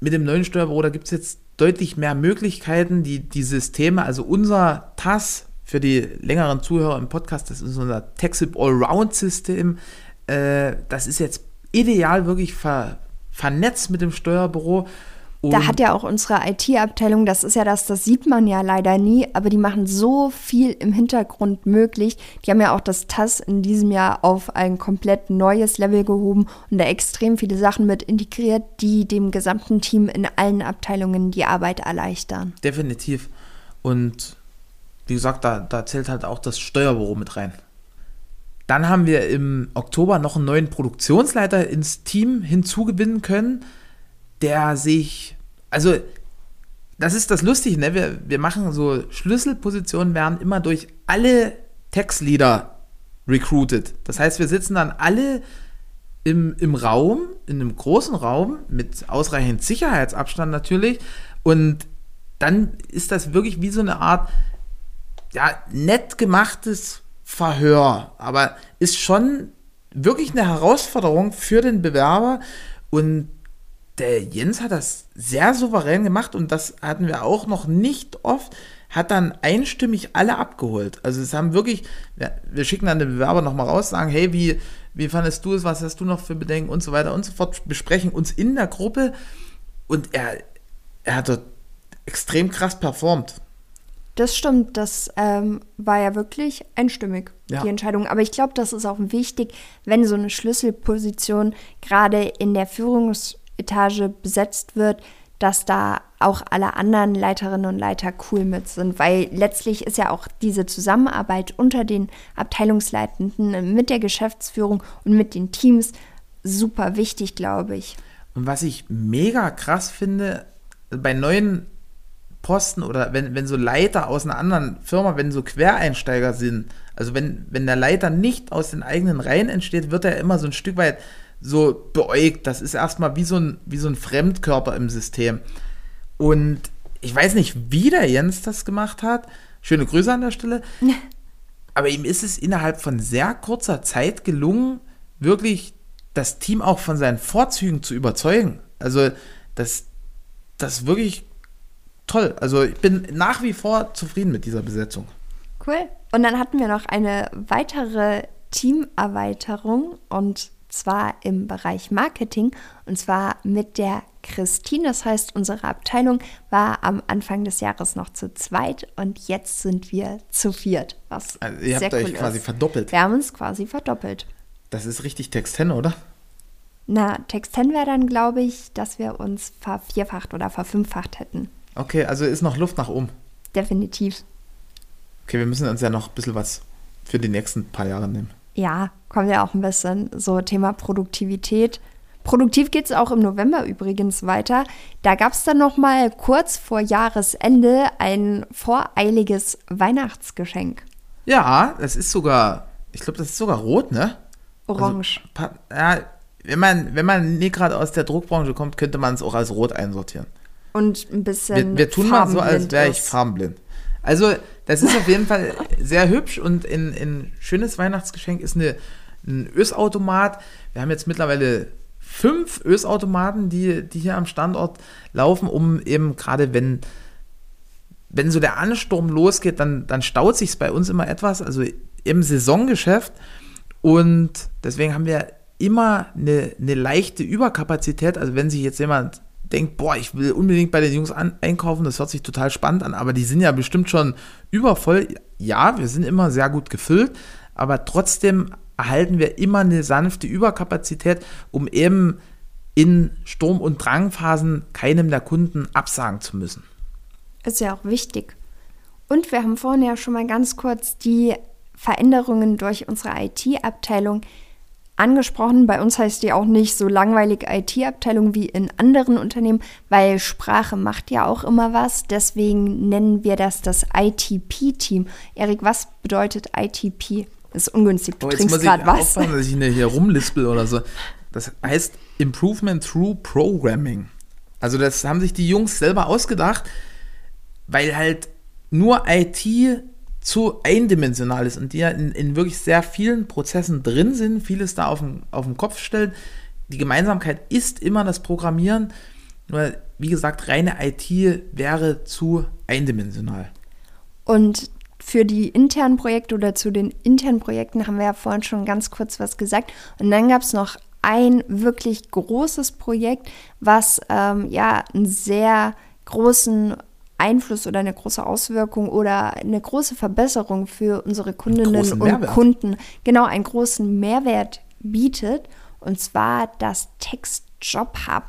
Mit dem neuen Steuerbüro, da gibt es jetzt deutlich mehr Möglichkeiten, die, die Systeme, also unser TAS für die längeren Zuhörer im Podcast, das ist unser TechSip Allround-System. Äh, das ist jetzt ideal wirklich ver, vernetzt mit dem Steuerbüro da hat ja auch unsere IT-Abteilung, das ist ja das, das sieht man ja leider nie, aber die machen so viel im Hintergrund möglich. Die haben ja auch das TAS in diesem Jahr auf ein komplett neues Level gehoben und da extrem viele Sachen mit integriert, die dem gesamten Team in allen Abteilungen die Arbeit erleichtern. Definitiv. Und wie gesagt, da, da zählt halt auch das Steuerbüro mit rein. Dann haben wir im Oktober noch einen neuen Produktionsleiter ins Team hinzugewinnen können der sich, also das ist das Lustige, ne? wir, wir machen so Schlüsselpositionen, werden immer durch alle Textleader recruited. Das heißt, wir sitzen dann alle im, im Raum, in einem großen Raum, mit ausreichend Sicherheitsabstand natürlich. Und dann ist das wirklich wie so eine Art, ja, nett gemachtes Verhör. Aber ist schon wirklich eine Herausforderung für den Bewerber. Und der Jens hat das sehr souverän gemacht und das hatten wir auch noch nicht oft, hat dann einstimmig alle abgeholt. Also es haben wirklich, wir schicken dann den Bewerber nochmal raus, sagen, hey, wie, wie fandest du es, was hast du noch für Bedenken und so weiter und so fort, besprechen uns in der Gruppe und er, er hat dort extrem krass performt. Das stimmt, das ähm, war ja wirklich einstimmig, ja. die Entscheidung. Aber ich glaube, das ist auch wichtig, wenn so eine Schlüsselposition gerade in der Führungsetage besetzt wird, dass da auch alle anderen Leiterinnen und Leiter cool mit sind, weil letztlich ist ja auch diese Zusammenarbeit unter den Abteilungsleitenden mit der Geschäftsführung und mit den Teams super wichtig, glaube ich. Und was ich mega krass finde, bei neuen Posten oder wenn, wenn so Leiter aus einer anderen Firma, wenn so Quereinsteiger sind, also wenn, wenn der Leiter nicht aus den eigenen Reihen entsteht, wird er immer so ein Stück weit so beäugt. Das ist erstmal wie so ein, wie so ein Fremdkörper im System. Und ich weiß nicht, wie der Jens das gemacht hat. Schöne Grüße an der Stelle. Aber ihm ist es innerhalb von sehr kurzer Zeit gelungen, wirklich das Team auch von seinen Vorzügen zu überzeugen. Also, das, das ist wirklich toll. Also, ich bin nach wie vor zufrieden mit dieser Besetzung. Cool. Und dann hatten wir noch eine weitere Teamerweiterung und zwar im Bereich Marketing und zwar mit der Christine. Das heißt, unsere Abteilung war am Anfang des Jahres noch zu zweit und jetzt sind wir zu viert. Was also ihr habt euch quasi ist. verdoppelt. Wir haben uns quasi verdoppelt. Das ist richtig Text 10, oder? Na, Text 10 wäre dann, glaube ich, dass wir uns vervierfacht oder verfünffacht hätten. Okay, also ist noch Luft nach oben. Definitiv. Okay, wir müssen uns ja noch ein bisschen was für die nächsten paar Jahre nehmen ja, kommt ja auch ein bisschen so Thema Produktivität. Produktiv geht es auch im November übrigens weiter. Da gab es dann noch mal kurz vor Jahresende ein voreiliges Weihnachtsgeschenk. Ja, das ist sogar, ich glaube, das ist sogar rot, ne? Orange. Also, ja, wenn man, wenn man nie gerade aus der Druckbranche kommt, könnte man es auch als rot einsortieren. Und ein bisschen. Wir, wir tun mal so, als wäre ich farbenblind. Also, das ist auf jeden Fall sehr hübsch und ein, schönes Weihnachtsgeschenk ist eine, ein Ösautomat. Wir haben jetzt mittlerweile fünf Ösautomaten, die, die hier am Standort laufen, um eben gerade wenn, wenn so der Ansturm losgeht, dann, dann staut sich bei uns immer etwas, also im Saisongeschäft. Und deswegen haben wir immer eine, eine leichte Überkapazität. Also wenn sich jetzt jemand denkt, boah, ich will unbedingt bei den Jungs an, einkaufen, das hört sich total spannend an, aber die sind ja bestimmt schon übervoll. Ja, wir sind immer sehr gut gefüllt, aber trotzdem erhalten wir immer eine sanfte Überkapazität, um eben in Sturm- und Drangphasen keinem der Kunden absagen zu müssen. Ist ja auch wichtig. Und wir haben vorhin ja schon mal ganz kurz die Veränderungen durch unsere IT-Abteilung angesprochen. Bei uns heißt die auch nicht so langweilig IT-Abteilung wie in anderen Unternehmen, weil Sprache macht ja auch immer was. Deswegen nennen wir das das ITP-Team. Erik, was bedeutet ITP? Das ist ungünstig. Du oh, trinkst gerade was. Aufpassen, dass ich hier rumlispel oder so. Das heißt Improvement Through Programming. Also das haben sich die Jungs selber ausgedacht, weil halt nur IT zu eindimensional ist und die ja in, in wirklich sehr vielen Prozessen drin sind, vieles da auf den, auf den Kopf stellen. Die Gemeinsamkeit ist immer das Programmieren, nur wie gesagt, reine IT wäre zu eindimensional. Und für die internen Projekte oder zu den internen Projekten haben wir ja vorhin schon ganz kurz was gesagt. Und dann gab es noch ein wirklich großes Projekt, was ähm, ja einen sehr großen Einfluss oder eine große Auswirkung oder eine große Verbesserung für unsere Kundinnen und. Kunden, genau einen großen Mehrwert bietet, und zwar das Text Job Hub.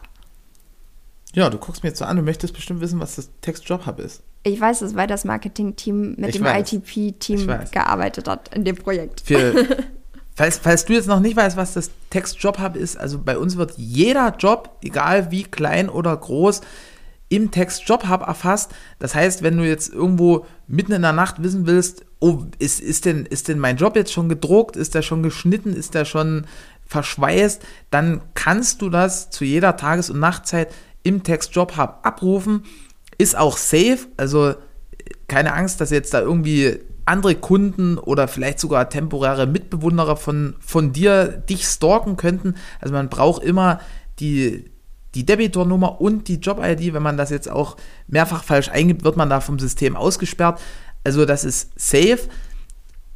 Ja, du guckst mir jetzt so an, du möchtest bestimmt wissen, was das Text Job Hub ist. Ich weiß es, weil das Marketing-Team mit ich dem ITP-Team gearbeitet hat in dem Projekt. Für, falls, falls du jetzt noch nicht weißt, was das Text Job Hub ist, also bei uns wird jeder Job, egal wie klein oder groß, im Text Job Hub erfasst. Das heißt, wenn du jetzt irgendwo mitten in der Nacht wissen willst, oh, ist, ist, denn, ist denn mein Job jetzt schon gedruckt? Ist der schon geschnitten? Ist der schon verschweißt? Dann kannst du das zu jeder Tages- und Nachtzeit im Text Job Hub abrufen. Ist auch safe, also keine Angst, dass jetzt da irgendwie andere Kunden oder vielleicht sogar temporäre Mitbewunderer von, von dir dich stalken könnten. Also man braucht immer die, die Debitornummer und die Job-ID, wenn man das jetzt auch mehrfach falsch eingibt, wird man da vom System ausgesperrt. Also das ist safe.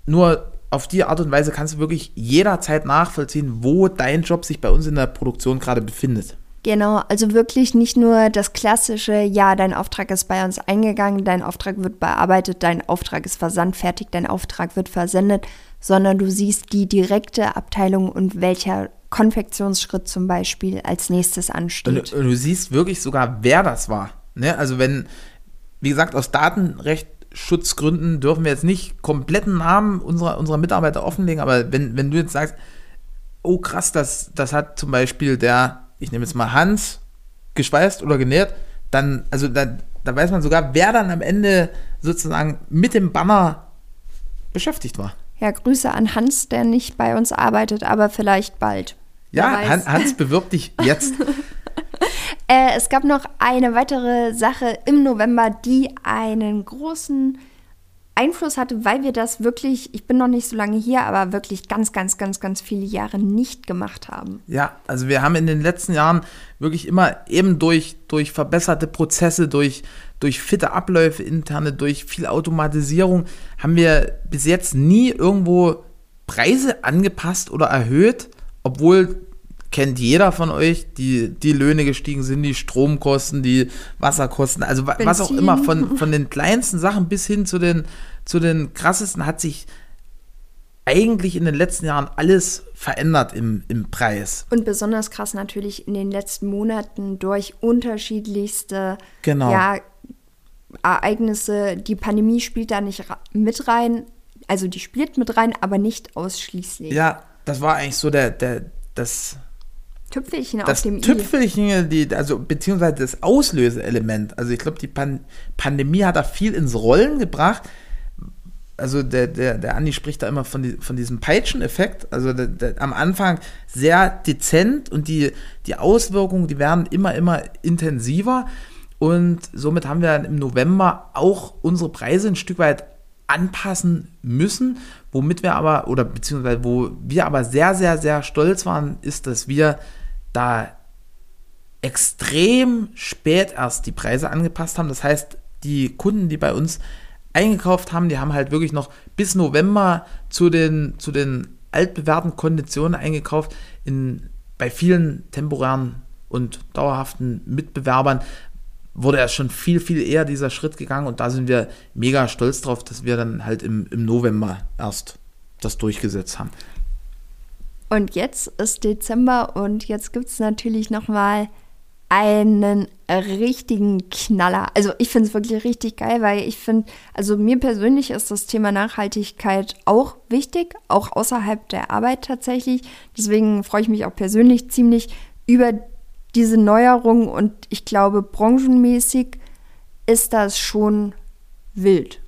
Nur auf die Art und Weise kannst du wirklich jederzeit nachvollziehen, wo dein Job sich bei uns in der Produktion gerade befindet. Genau, also wirklich nicht nur das klassische, ja, dein Auftrag ist bei uns eingegangen, dein Auftrag wird bearbeitet, dein Auftrag ist versandfertig, dein Auftrag wird versendet, sondern du siehst die direkte Abteilung und welcher Konfektionsschritt zum Beispiel als nächstes ansteht. Und, du siehst wirklich sogar, wer das war. Ne? Also wenn, wie gesagt, aus Datenschutzgründen dürfen wir jetzt nicht kompletten Namen unserer, unserer Mitarbeiter offenlegen, aber wenn, wenn du jetzt sagst, oh krass, das, das hat zum Beispiel der ich nehme jetzt mal Hans, geschweißt oder genäht, dann, also da, da weiß man sogar, wer dann am Ende sozusagen mit dem Banner beschäftigt war. Ja, Grüße an Hans, der nicht bei uns arbeitet, aber vielleicht bald. Ja, Han, Hans bewirbt dich jetzt. äh, es gab noch eine weitere Sache im November, die einen großen Einfluss hatte, weil wir das wirklich, ich bin noch nicht so lange hier, aber wirklich ganz, ganz, ganz, ganz viele Jahre nicht gemacht haben. Ja, also wir haben in den letzten Jahren wirklich immer eben durch, durch verbesserte Prozesse, durch, durch fitte Abläufe interne, durch viel Automatisierung, haben wir bis jetzt nie irgendwo Preise angepasst oder erhöht, obwohl kennt jeder von euch, die, die Löhne gestiegen sind, die Stromkosten, die Wasserkosten, also Benzin. was auch immer, von, von den kleinsten Sachen bis hin zu den, zu den krassesten hat sich eigentlich in den letzten Jahren alles verändert im, im Preis. Und besonders krass natürlich in den letzten Monaten durch unterschiedlichste genau. ja, Ereignisse. Die Pandemie spielt da nicht mit rein, also die spielt mit rein, aber nicht ausschließlich. Ja, das war eigentlich so der, der, das Tüpfelchen das auf dem Tüpfelchen, die, also beziehungsweise das Auslöseelement. Also ich glaube, die Pan Pandemie hat da viel ins Rollen gebracht. Also der, der, der Andi spricht da immer von, die, von diesem Peitschen-Effekt. Also der, der, am Anfang sehr dezent und die, die Auswirkungen, die werden immer, immer intensiver. Und somit haben wir im November auch unsere Preise ein Stück weit anpassen müssen, womit wir aber, oder beziehungsweise wo wir aber sehr, sehr, sehr stolz waren, ist, dass wir da extrem spät erst die Preise angepasst haben. Das heißt, die Kunden, die bei uns eingekauft haben, die haben halt wirklich noch bis November zu den, zu den altbewährten Konditionen eingekauft. In, bei vielen temporären und dauerhaften Mitbewerbern wurde ja schon viel, viel eher dieser Schritt gegangen und da sind wir mega stolz drauf, dass wir dann halt im, im November erst das durchgesetzt haben. Und jetzt ist Dezember und jetzt gibt es natürlich nochmal einen richtigen Knaller. Also ich finde es wirklich richtig geil, weil ich finde, also mir persönlich ist das Thema Nachhaltigkeit auch wichtig, auch außerhalb der Arbeit tatsächlich. Deswegen freue ich mich auch persönlich ziemlich über diese Neuerung und ich glaube, branchenmäßig ist das schon wild.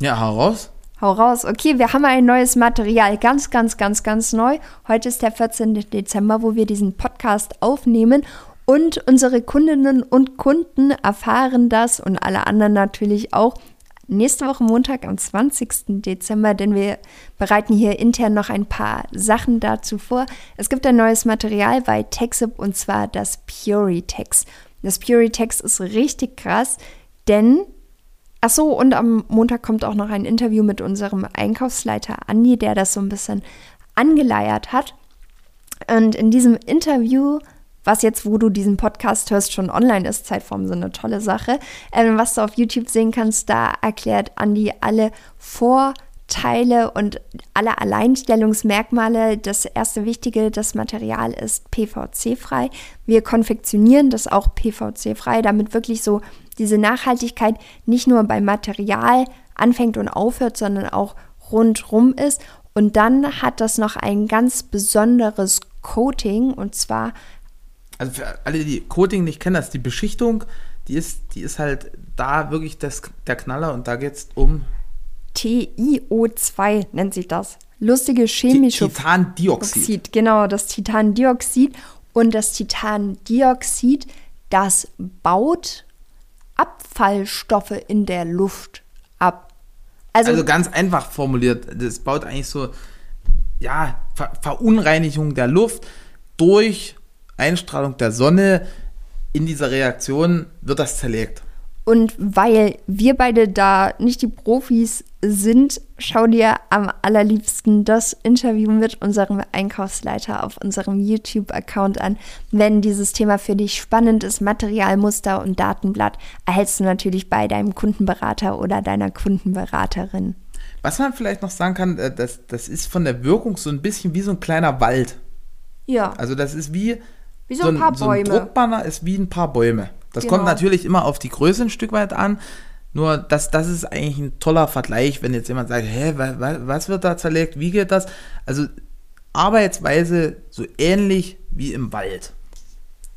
Ja, hau raus. Hau raus. Okay, wir haben ein neues Material, ganz, ganz, ganz, ganz neu. Heute ist der 14. Dezember, wo wir diesen Podcast aufnehmen. Und unsere Kundinnen und Kunden erfahren das und alle anderen natürlich auch nächste Woche Montag am 20. Dezember, denn wir bereiten hier intern noch ein paar Sachen dazu vor. Es gibt ein neues Material bei Texip und zwar das Puritex. Das Puritex ist richtig krass, denn Ach so, und am Montag kommt auch noch ein Interview mit unserem Einkaufsleiter Andi, der das so ein bisschen angeleiert hat. Und in diesem Interview, was jetzt, wo du diesen Podcast hörst, schon online ist, Zeitform so eine tolle Sache, ähm, was du auf YouTube sehen kannst, da erklärt Andi alle Vor- Teile und alle Alleinstellungsmerkmale. Das erste Wichtige, das Material ist PVC-frei. Wir konfektionieren das auch PVC-frei, damit wirklich so diese Nachhaltigkeit nicht nur beim Material anfängt und aufhört, sondern auch rundrum ist. Und dann hat das noch ein ganz besonderes Coating und zwar. Also für alle, die Coating nicht kennen, das ist die Beschichtung, die ist, die ist halt da wirklich das, der Knaller und da geht es um TiO2 nennt sich das. Lustige chemische Titandioxid. Genau, das Titandioxid. Und das Titandioxid, das baut Abfallstoffe in der Luft ab. Also, also ganz einfach formuliert, das baut eigentlich so, ja, Ver Verunreinigung der Luft durch Einstrahlung der Sonne. In dieser Reaktion wird das zerlegt. Und weil wir beide da nicht die Profis sind, schau dir am allerliebsten das Interview mit unserem Einkaufsleiter auf unserem YouTube-Account an. Wenn dieses Thema für dich spannend ist, Materialmuster und Datenblatt, erhältst du natürlich bei deinem Kundenberater oder deiner Kundenberaterin. Was man vielleicht noch sagen kann, äh, das, das ist von der Wirkung so ein bisschen wie so ein kleiner Wald. Ja. Also das ist wie, wie so, ein paar so Bäume. So ein Druckbanner ist wie ein paar Bäume. Das Genau. kommt natürlich immer auf die Größe ein Stück weit an. Nur das, das ist eigentlich ein toller Vergleich, wenn jetzt jemand sagt, hä, wa, wa, was wird da zerlegt, wie geht das? Also Arbeitsweise so ähnlich wie im Wald.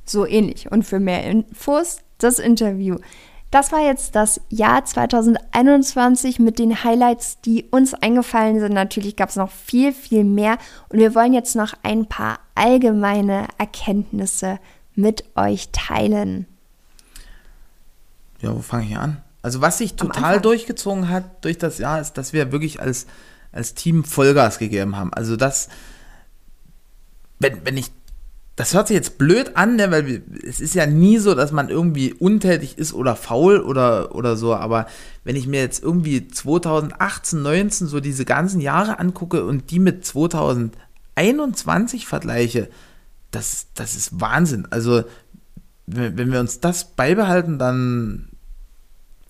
So ähnlich. Und für mehr Infos das Interview. Das war jetzt das Jahr 2021 mit den Highlights, die uns eingefallen sind. Natürlich gab es noch viel, viel mehr. Und wir wollen jetzt noch ein paar allgemeine Erkenntnisse mit euch teilen. Ja, wo fange ich an? Also was sich total durchgezogen hat durch das Jahr, ist, dass wir wirklich als, als Team Vollgas gegeben haben. Also das, wenn, wenn ich, das hört sich jetzt blöd an, ne, weil es ist ja nie so, dass man irgendwie untätig ist oder faul oder, oder so, aber wenn ich mir jetzt irgendwie 2018, 19 so diese ganzen Jahre angucke und die mit 2021 vergleiche, das, das ist Wahnsinn. Also wenn, wenn wir uns das beibehalten, dann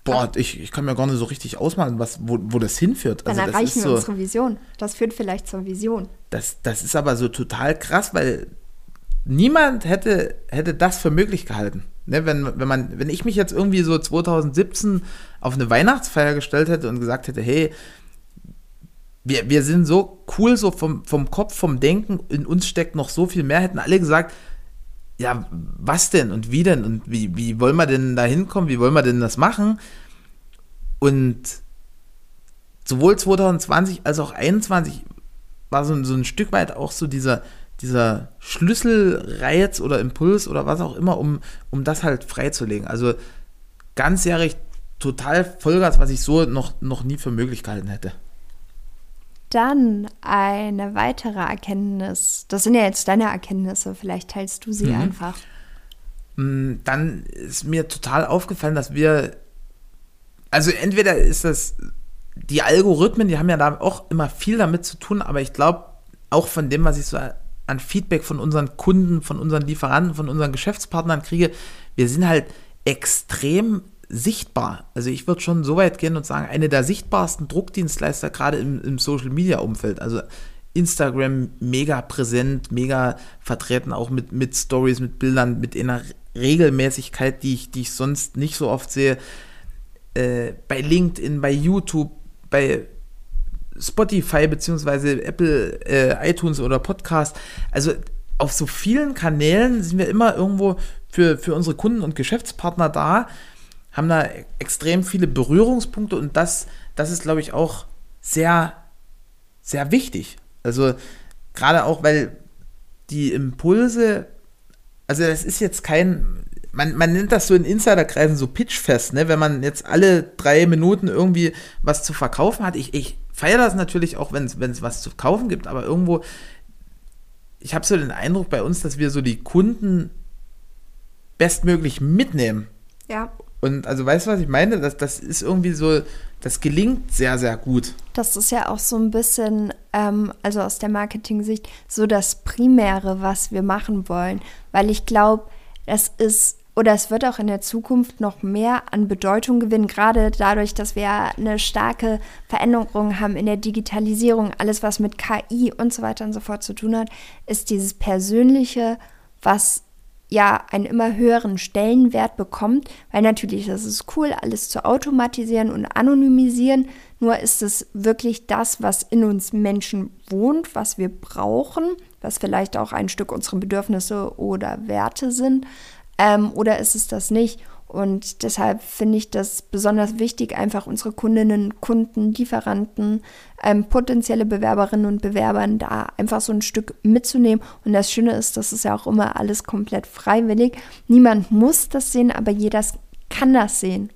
boah, ich, ich kann mir gar nicht so richtig ausmalen, was, wo, wo das hinführt. Dann Also das erreichen wir so, unsere Vision. Das führt vielleicht zur Vision. das, das ist aber so total krass, weil niemand hätte, hätte das für möglich gehalten. Ne, wenn, wenn, man, wenn ich mich jetzt irgendwie so 2017 auf eine Weihnachtsfeier gestellt hätte und gesagt hätte, hey, wir, wir sind so cool, so vom, vom Kopf, vom Denken, in uns steckt noch so viel mehr, hätten alle gesagt, ja, was denn und wie denn und wie, wie wollen wir denn da hinkommen, wie wollen wir denn das machen? Und sowohl 2020 als auch 2021 war so, so ein Stück weit auch so dieser, dieser Schlüsselreiz oder Impuls oder was auch immer, um, um das halt freizulegen. Also ganzjährig total Vollgas, was ich so noch, noch nie für möglich gehalten hätte. Dann eine weitere Erkenntnis. Das sind ja jetzt deine Erkenntnisse. Vielleicht teilst du sie Mhm. einfach. Mm, Dann ist mir total aufgefallen, dass wir, also entweder ist das, die Algorithmen, die haben ja da auch immer viel damit zu tun, aber ich glaube, auch von dem, was ich so an Feedback von unseren Kunden, von unseren Lieferanten, von unseren Geschäftspartnern kriege, wir sind halt extrem sichtbar. Also ich würde schon so weit gehen und sagen, eine der sichtbarsten Druckdienstleister gerade im, im Social-Media-Umfeld. Also Instagram mega präsent, mega vertreten, auch mit, mit Stories, mit Bildern, mit einer Regelmäßigkeit, die ich, die ich sonst nicht so oft sehe. Äh, bei LinkedIn, bei YouTube, bei Spotify beziehungsweise Apple, äh, iTunes oder Podcast. Also auf so vielen Kanälen sind wir immer irgendwo für, für unsere Kunden und Geschäftspartner da, haben da extrem viele Berührungspunkte und das, das ist, glaube ich, auch sehr, sehr wichtig. Also gerade auch, weil die Impulse, also das ist jetzt kein, man, man nennt das so in Insiderkreisen so Pitchfest, ne? wenn man jetzt alle drei Minuten irgendwie was zu verkaufen hat. Ich, ich feiere das natürlich auch, wenn es was zu kaufen gibt, aber irgendwo, ich habe so den Eindruck bei uns, dass wir so die Kunden bestmöglich mitnehmen. Ja. Und also weißt du, was ich meine? Das, das ist irgendwie so, das gelingt sehr, sehr gut. Das ist ja auch so ein bisschen, ähm, also aus der Marketing-Sicht, so das Primäre, was wir machen wollen. Weil ich glaube, es ist oder es wird auch in der Zukunft noch mehr an Bedeutung gewinnen, gerade dadurch, dass wir eine starke Veränderung haben in der Digitalisierung, alles was mit KI und so weiter und so fort zu tun hat, ist dieses Persönliche, was ja einen immer höheren Stellenwert bekommt, weil natürlich das ist cool, alles zu automatisieren und anonymisieren, nur ist es wirklich das, was in uns Menschen wohnt, was wir brauchen, was vielleicht auch ein Stück unserer Bedürfnisse oder Werte sind, ähm, oder ist es das nicht? Und deshalb finde ich das besonders wichtig, einfach unsere Kundinnen, Kunden, Lieferanten, ähm, potenzielle Bewerberinnen und Bewerbern da einfach so ein Stück mitzunehmen. Und das Schöne ist, das ist ja auch immer alles komplett freiwillig. Niemand muss das sehen, aber jeder kann das sehen.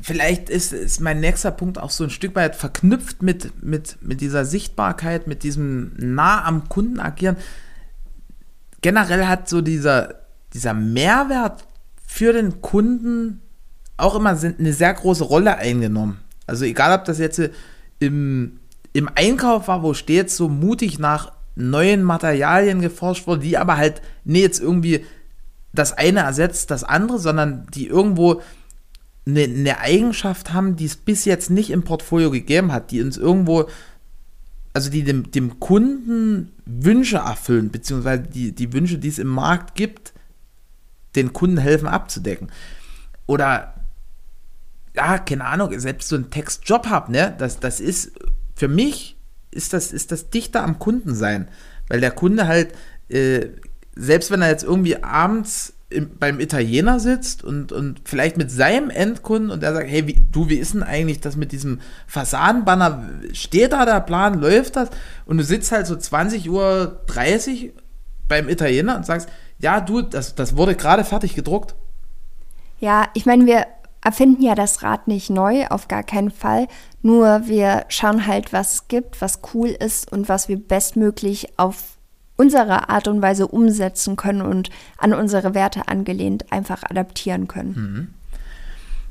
Vielleicht ist, ist mein nächster Punkt auch so ein Stück weit verknüpft mit, mit, mit dieser Sichtbarkeit, mit diesem nah am Kunden agieren. Generell hat so dieser, dieser Mehrwert für den Kunden auch immer eine sehr große Rolle eingenommen. Also egal, ob das jetzt im, im Einkauf war, wo steht so mutig nach neuen Materialien geforscht wurde, die aber halt nicht jetzt irgendwie das eine ersetzt das andere, sondern die irgendwo eine, eine Eigenschaft haben, die es bis jetzt nicht im Portfolio gegeben hat, die uns irgendwo, also die dem, dem Kunden Wünsche erfüllen, beziehungsweise die, die Wünsche, die es im Markt gibt, den Kunden helfen abzudecken. Oder, ja, keine Ahnung, selbst so ein Textjob habe, ne, das, das ist, für mich ist das, ist das dichter am Kunden sein, weil der Kunde halt, äh, selbst wenn er jetzt irgendwie abends im, beim Italiener sitzt und, und vielleicht mit seinem Endkunden und der sagt, hey, wie, du, wie ist denn eigentlich das mit diesem Fassadenbanner? Steht da der Plan, läuft das? Und du sitzt halt so 20.30 Uhr beim Italiener und sagst, ja, du, das, das wurde gerade fertig gedruckt. Ja, ich meine, wir erfinden ja das Rad nicht neu, auf gar keinen Fall. Nur wir schauen halt, was es gibt, was cool ist und was wir bestmöglich auf unsere Art und Weise umsetzen können und an unsere Werte angelehnt einfach adaptieren können. Mhm.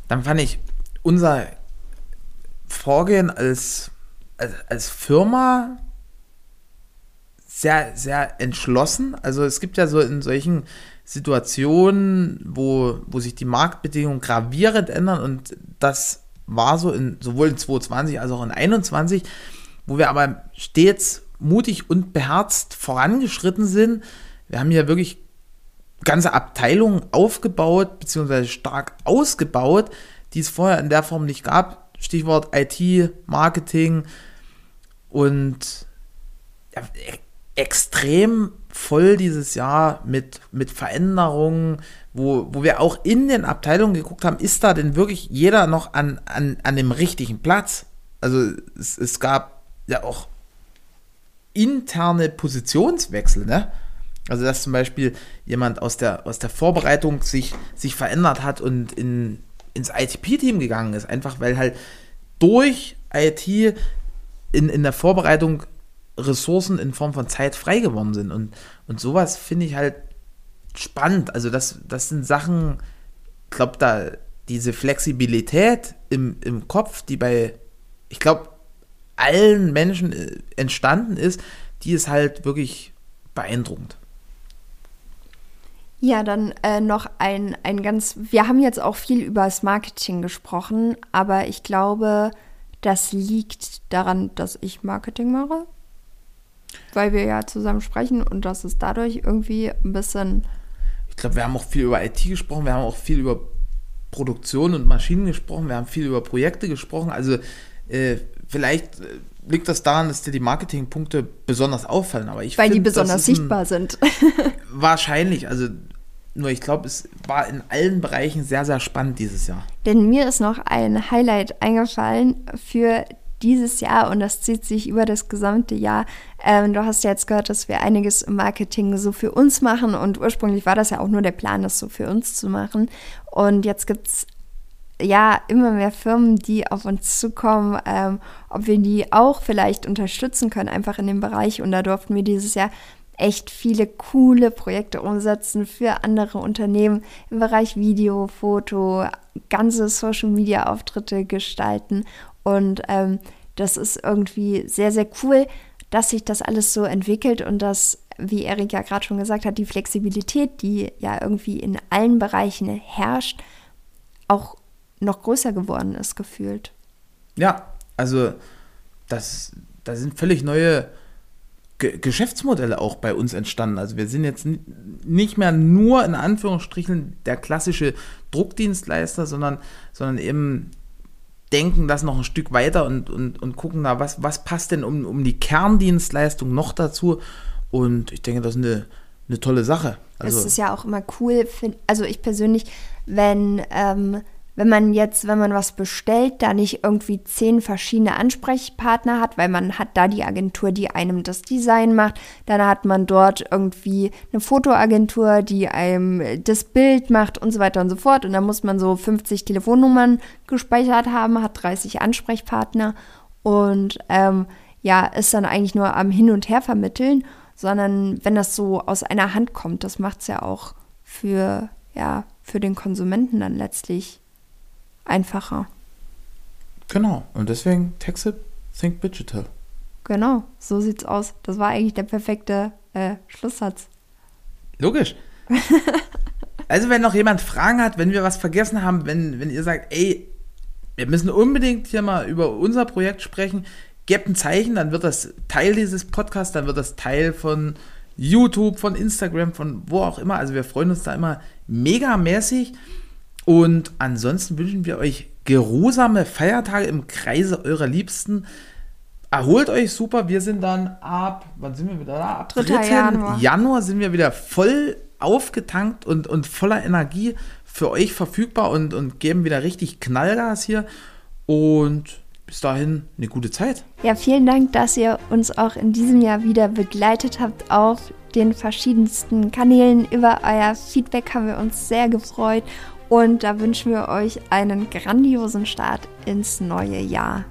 Dann fand ich unser Vorgehen als, als, als Firma sehr, sehr entschlossen. Also es gibt ja so in solchen Situationen, wo, wo sich die Marktbedingungen gravierend ändern und das war so in sowohl in 2020 als auch in 2021, wo wir aber stets mutig und beherzt vorangeschritten sind. Wir haben hier wirklich ganze Abteilungen aufgebaut, beziehungsweise stark ausgebaut, die es vorher in der Form nicht gab. Stichwort IT, Marketing und ja, e-, extrem voll dieses Jahr mit, mit Veränderungen, wo, wo wir auch in den Abteilungen geguckt haben, ist da denn wirklich jeder noch an, an, an dem richtigen Platz? Also es, es gab ja auch interne Positionswechsel, ne? Also dass zum Beispiel jemand aus der, aus der Vorbereitung sich, sich verändert hat und in, ins ITP-Team gegangen ist, einfach weil halt durch IT in, in der Vorbereitung Ressourcen in Form von Zeit frei geworden sind. Und, und sowas finde ich halt spannend. Also das, das sind Sachen, ich glaube, da diese Flexibilität im, im Kopf, die bei, ich glaube, allen Menschen äh, entstanden ist, die ist halt wirklich beeindruckend. Ja, dann äh, noch ein, ein ganz, wir haben jetzt auch viel über das Marketing gesprochen, aber ich glaube, das liegt daran, dass ich Marketing mache, weil wir ja zusammen sprechen und das ist dadurch irgendwie ein bisschen. Ich glaube, wir haben auch viel über IT gesprochen, wir haben auch viel über Produktion und Maschinen gesprochen, wir haben viel über Projekte gesprochen, also äh, vielleicht äh, liegt das daran, dass dir die Marketingpunkte besonders auffallen. Aber ich Weil find, die besonders sichtbar sind. wahrscheinlich. Also nur ich glaube, es war in allen Bereichen sehr, sehr spannend dieses Jahr. Denn mir ist noch ein Highlight eingefallen für dieses Jahr und das zieht sich über das gesamte Jahr. Ähm, du hast ja jetzt gehört, dass wir einiges im Marketing so für uns machen und ursprünglich war das ja auch nur der Plan, das so für uns zu machen. Und jetzt gibt es ja immer mehr Firmen, die auf uns zukommen, ähm, ob wir die auch vielleicht unterstützen können, einfach in dem Bereich. Und da durften wir dieses Jahr echt viele coole Projekte umsetzen für andere Unternehmen im Bereich Video, Foto, ganze Social-Media-Auftritte gestalten. Und ähm, das ist irgendwie sehr, sehr cool, dass sich das alles so entwickelt und dass, wie Erik ja gerade schon gesagt hat, die Flexibilität, die ja irgendwie in allen Bereichen herrscht, auch noch größer geworden ist, gefühlt. Ja, also das, da sind völlig neue G Geschäftsmodelle auch bei uns entstanden. Also wir sind jetzt nicht mehr nur in Anführungsstrichen der klassische Druckdienstleister, sondern, sondern eben denken das noch ein Stück weiter und, und, und gucken da, was, was passt denn um, um die Kerndienstleistung noch dazu. Und ich denke, das ist eine, eine tolle Sache. Also, es ist ja auch immer cool, find, also ich persönlich, wenn ähm, wenn man jetzt, wenn man was bestellt, da nicht irgendwie zehn verschiedene Ansprechpartner hat, weil man hat da die Agentur, die einem das Design macht, dann hat man dort irgendwie eine Fotoagentur, die einem das Bild macht und so weiter und so fort. Und dann muss man so 50 Telefonnummern gespeichert haben, hat 30 Ansprechpartner und ähm, ja, ist dann eigentlich nur am Hin und Her vermitteln, sondern wenn das so aus einer Hand kommt, das macht es ja auch für, ja, für den Konsumenten dann letztlich einfacher. Genau. Und deswegen Texit, Think Digital. Genau, so sieht's aus. Das war eigentlich der perfekte äh, Schlusssatz. Logisch. also, wenn noch jemand Fragen hat, wenn wir was vergessen haben, wenn, wenn ihr sagt, ey, wir müssen unbedingt hier mal über unser Projekt sprechen, gebt ein Zeichen, dann wird das Teil dieses Podcasts, dann wird das Teil von YouTube, von Instagram, von wo auch immer. Also wir freuen uns da immer megamäßig. Und ansonsten wünschen wir euch geruhsame Feiertage im Kreise eurer Liebsten. Erholt euch super. Wir sind dann ab, wann sind wir wieder da? Ab 3. Januar. Januar sind wir wieder voll aufgetankt und, und voller Energie für euch verfügbar und, und geben wieder richtig Knallgas hier. Und bis dahin eine gute Zeit. Ja, vielen Dank, dass ihr uns auch in diesem Jahr wieder begleitet habt auf den verschiedensten Kanälen. Über euer Feedback haben wir uns sehr gefreut und da wünschen wir euch einen grandiosen Start ins neue Jahr.